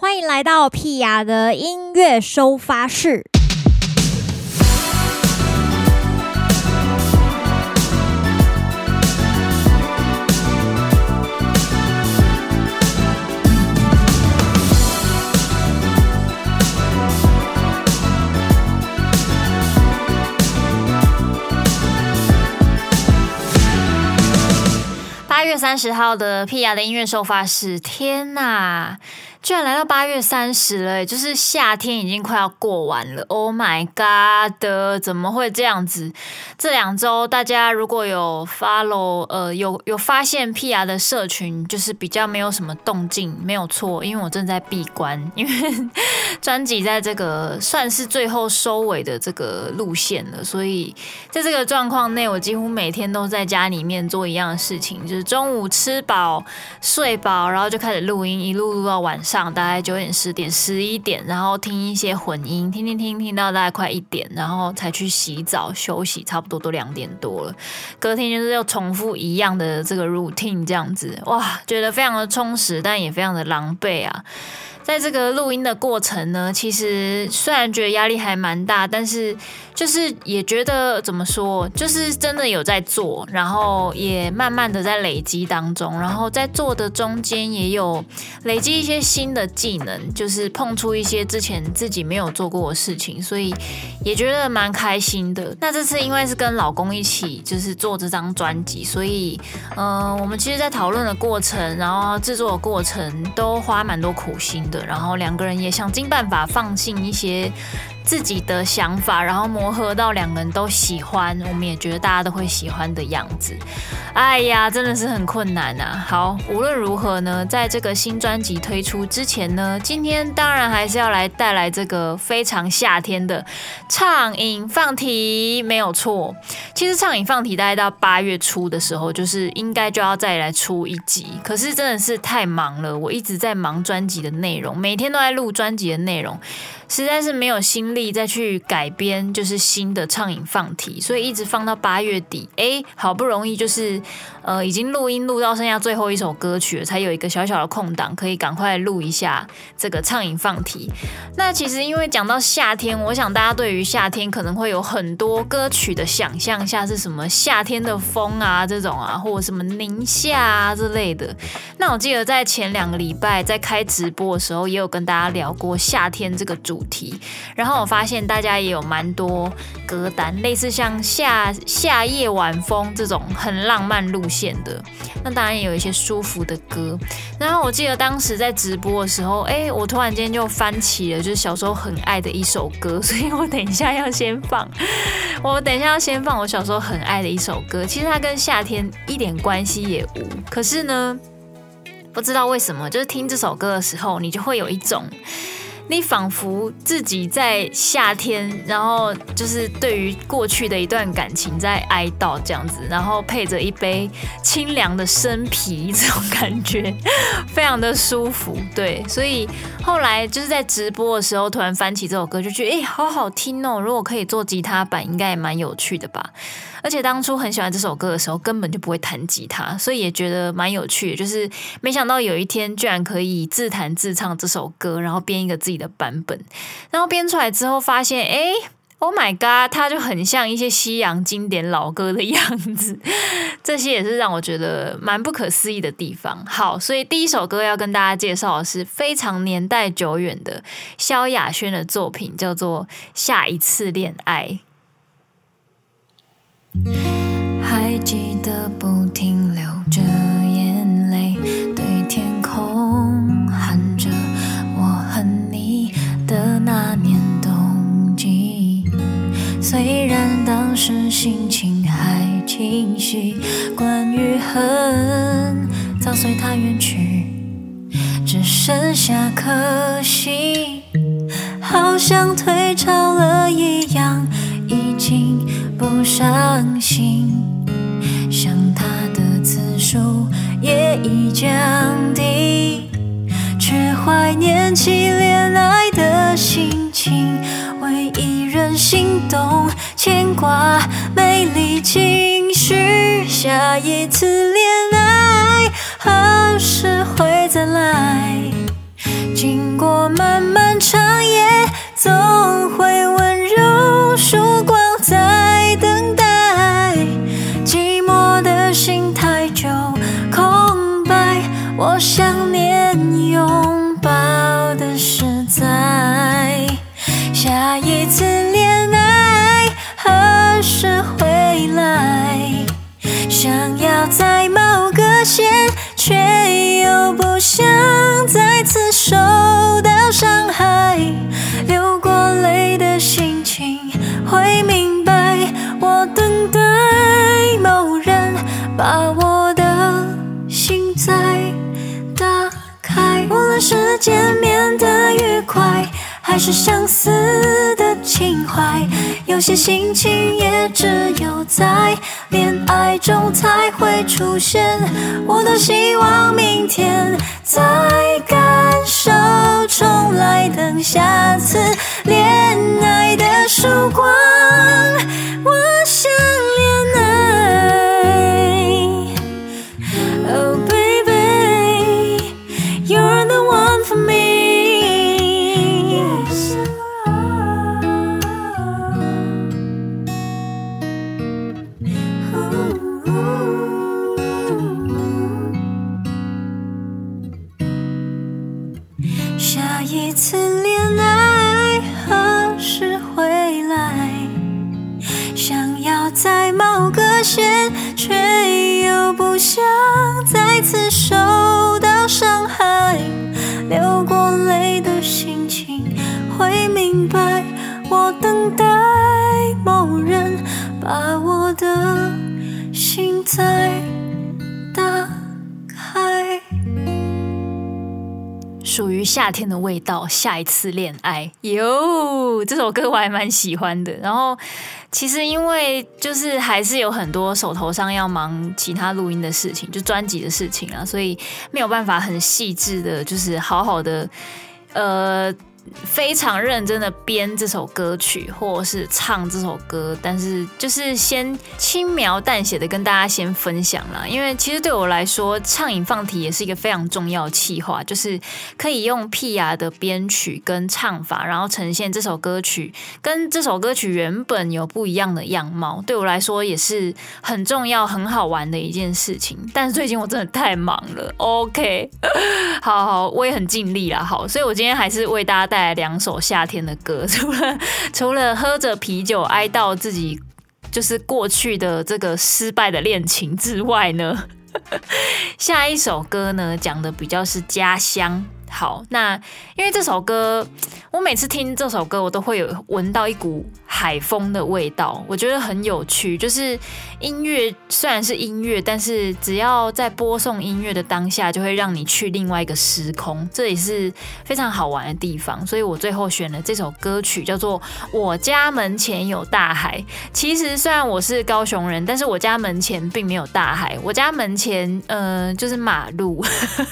欢迎来到屁雅的音乐收发室。八月三十号的屁雅的音乐收发室，天呐！居然来到八月三十了，就是夏天已经快要过完了。Oh my god！怎么会这样子？这两周大家如果有 follow，呃，有有发现 P.R. 的社群，就是比较没有什么动静，没有错，因为我正在闭关，因为 专辑在这个算是最后收尾的这个路线了，所以在这个状况内，我几乎每天都在家里面做一样的事情，就是中午吃饱睡饱，然后就开始录音，一路录到晚上。大概九点、十点、十一点，然后听一些混音，听听听听到大概快一点，然后才去洗澡休息，差不多都两点多了。隔天就是要重复一样的这个 routine，这样子，哇，觉得非常的充实，但也非常的狼狈啊。在这个录音的过程呢，其实虽然觉得压力还蛮大，但是就是也觉得怎么说，就是真的有在做，然后也慢慢的在累积当中，然后在做的中间也有累积一些新的技能，就是碰出一些之前自己没有做过的事情，所以也觉得蛮开心的。那这次因为是跟老公一起就是做这张专辑，所以嗯、我们其实在讨论的过程，然后制作的过程都花蛮多苦心的。然后两个人也想尽办法放进一些自己的想法，然后磨合到两个人都喜欢，我们也觉得大家都会喜欢的样子。哎呀，真的是很困难啊！好，无论如何呢，在这个新专辑推出之前呢，今天当然还是要来带来这个非常夏天的畅饮放题，没有错。其实畅饮放题大概到八月初的时候，就是应该就要再来出一集，可是真的是太忙了，我一直在忙专辑的内容，每天都在录专辑的内容。实在是没有心力再去改编，就是新的唱饮放题，所以一直放到八月底。哎，好不容易就是，呃，已经录音录到剩下最后一首歌曲了，才有一个小小的空档，可以赶快录一下这个唱饮放题。那其实因为讲到夏天，我想大家对于夏天可能会有很多歌曲的想象，像是什么夏天的风啊这种啊，或者什么宁夏啊之类的。那我记得在前两个礼拜在开直播的时候，也有跟大家聊过夏天这个主。主题，然后我发现大家也有蛮多歌单，类似像夏夏夜晚风这种很浪漫路线的，那当然也有一些舒服的歌。然后我记得当时在直播的时候，哎，我突然间就翻起了就是小时候很爱的一首歌，所以我等一下要先放，我等一下要先放我小时候很爱的一首歌。其实它跟夏天一点关系也无，可是呢，不知道为什么，就是听这首歌的时候，你就会有一种。你仿佛自己在夏天，然后就是对于过去的一段感情在哀悼这样子，然后配着一杯清凉的生啤，这种感觉 非常的舒服。对，所以后来就是在直播的时候，突然翻起这首歌，就觉得哎，好好听哦！如果可以做吉他版，应该也蛮有趣的吧。而且当初很喜欢这首歌的时候，根本就不会弹吉他，所以也觉得蛮有趣。就是没想到有一天居然可以自弹自唱这首歌，然后编一个自己的版本。然后编出来之后，发现哎，Oh my God，它就很像一些西洋经典老歌的样子。这些也是让我觉得蛮不可思议的地方。好，所以第一首歌要跟大家介绍的是非常年代久远的萧亚轩的作品，叫做《下一次恋爱》。还记得不停流着眼泪，对天空喊着我恨你的那年冬季。虽然当时心情还清晰，关于恨早随他远去，只剩下可惜，好像退潮了一样，不伤心，想他的次数也已降低，却怀念起恋爱的心情，为一人心动，牵挂，美丽情绪，下一次恋爱何时会再来？经过漫漫长夜，总会温柔曙光。把我的心再打开。无论是见面的愉快，还是相思的情怀，有些心情也只有在恋爱中才会出现。我多希望明天再感受重来，等下次恋。下一次恋爱何时回来？想要再冒个险，却又不想再次受到伤害。流过泪的心情会明白，我等待某人把我的心再打开。属于夏天的味道，下一次恋爱哟，这首歌我还蛮喜欢的。然后其实因为就是还是有很多手头上要忙其他录音的事情，就专辑的事情啊，所以没有办法很细致的，就是好好的呃。非常认真的编这首歌曲，或者是唱这首歌，但是就是先轻描淡写的跟大家先分享啦。因为其实对我来说，唱引放题也是一个非常重要的企划，就是可以用屁雅的编曲跟唱法，然后呈现这首歌曲跟这首歌曲原本有不一样的样貌。对我来说也是很重要、很好玩的一件事情。但是最近我真的太忙了，OK，好好，我也很尽力啦。好，所以我今天还是为大家带。带来两首夏天的歌，除了除了喝着啤酒哀悼自己就是过去的这个失败的恋情之外呢，下一首歌呢讲的比较是家乡。好，那因为这首歌，我每次听这首歌，我都会有闻到一股海风的味道，我觉得很有趣。就是音乐虽然是音乐，但是只要在播送音乐的当下，就会让你去另外一个时空，这也是非常好玩的地方。所以我最后选了这首歌曲，叫做《我家门前有大海》。其实虽然我是高雄人，但是我家门前并没有大海，我家门前呃就是马路，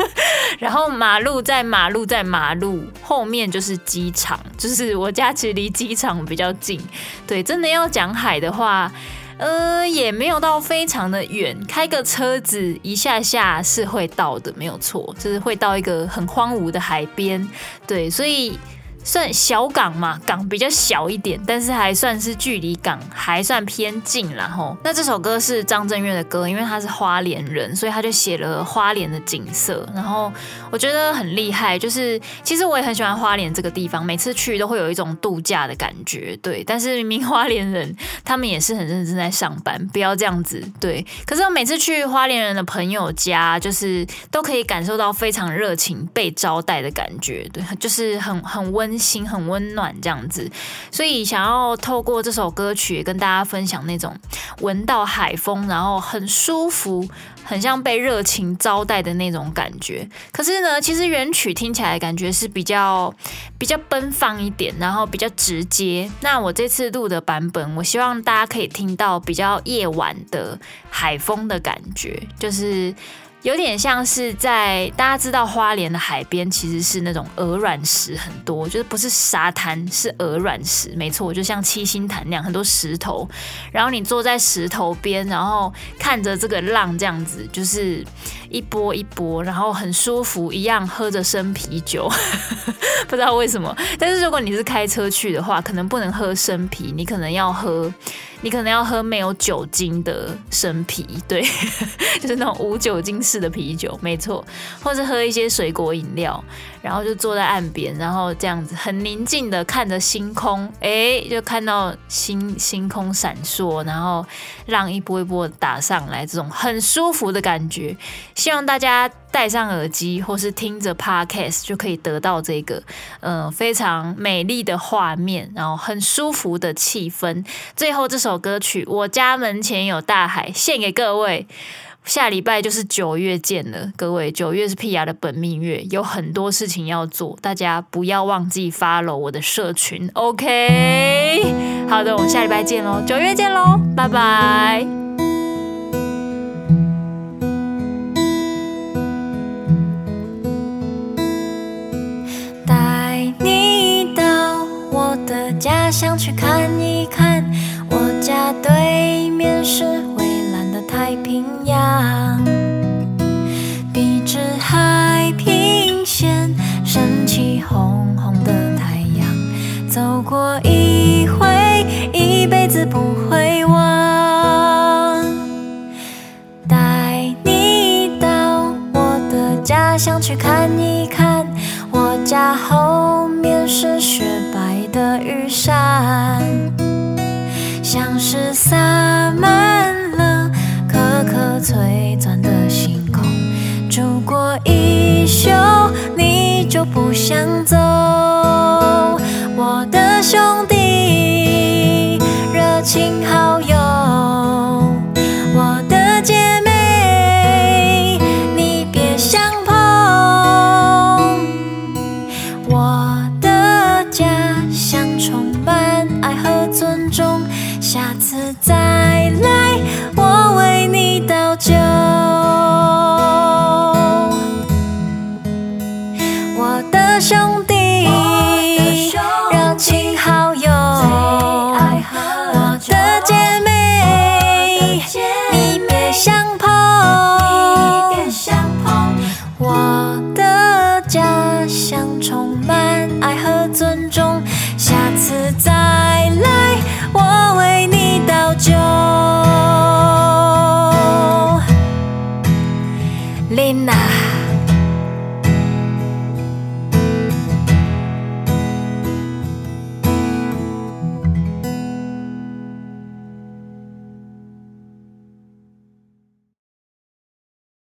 然后马路在。马路在马路后面就是机场，就是我家其实离机场比较近。对，真的要讲海的话，呃，也没有到非常的远，开个车子一下下是会到的，没有错，就是会到一个很荒芜的海边。对，所以。算小港嘛，港比较小一点，但是还算是距离港还算偏近啦吼。那这首歌是张震岳的歌，因为他是花莲人，所以他就写了花莲的景色。然后我觉得很厉害，就是其实我也很喜欢花莲这个地方，每次去都会有一种度假的感觉。对，但是明明花莲人他们也是很认真在上班，不要这样子。对，可是我每次去花莲人的朋友家，就是都可以感受到非常热情被招待的感觉。对，就是很很温。心很温暖这样子，所以想要透过这首歌曲跟大家分享那种闻到海风，然后很舒服，很像被热情招待的那种感觉。可是呢，其实原曲听起来感觉是比较比较奔放一点，然后比较直接。那我这次录的版本，我希望大家可以听到比较夜晚的海风的感觉，就是。有点像是在大家知道花莲的海边其实是那种鹅卵石很多，就是不是沙滩，是鹅卵石，没错，就像七星潭那样很多石头，然后你坐在石头边，然后看着这个浪这样子，就是一波一波，然后很舒服，一样喝着生啤酒，不知道为什么，但是如果你是开车去的话，可能不能喝生啤，你可能要喝。你可能要喝没有酒精的生啤，对，就是那种无酒精式的啤酒，没错，或者喝一些水果饮料，然后就坐在岸边，然后这样子很宁静的看着星空，哎，就看到星星空闪烁，然后浪一波一波打上来，这种很舒服的感觉，希望大家。戴上耳机，或是听着 Podcast，就可以得到这个，嗯、非常美丽的画面，然后很舒服的气氛。最后这首歌曲《我家门前有大海》，献给各位。下礼拜就是九月见了，各位，九月是 P R 的本命月，有很多事情要做，大家不要忘记 follow 我的社群，OK？好的，我们下礼拜见喽，九月见喽，拜拜。带你到我的家乡去看。秀你就不想走。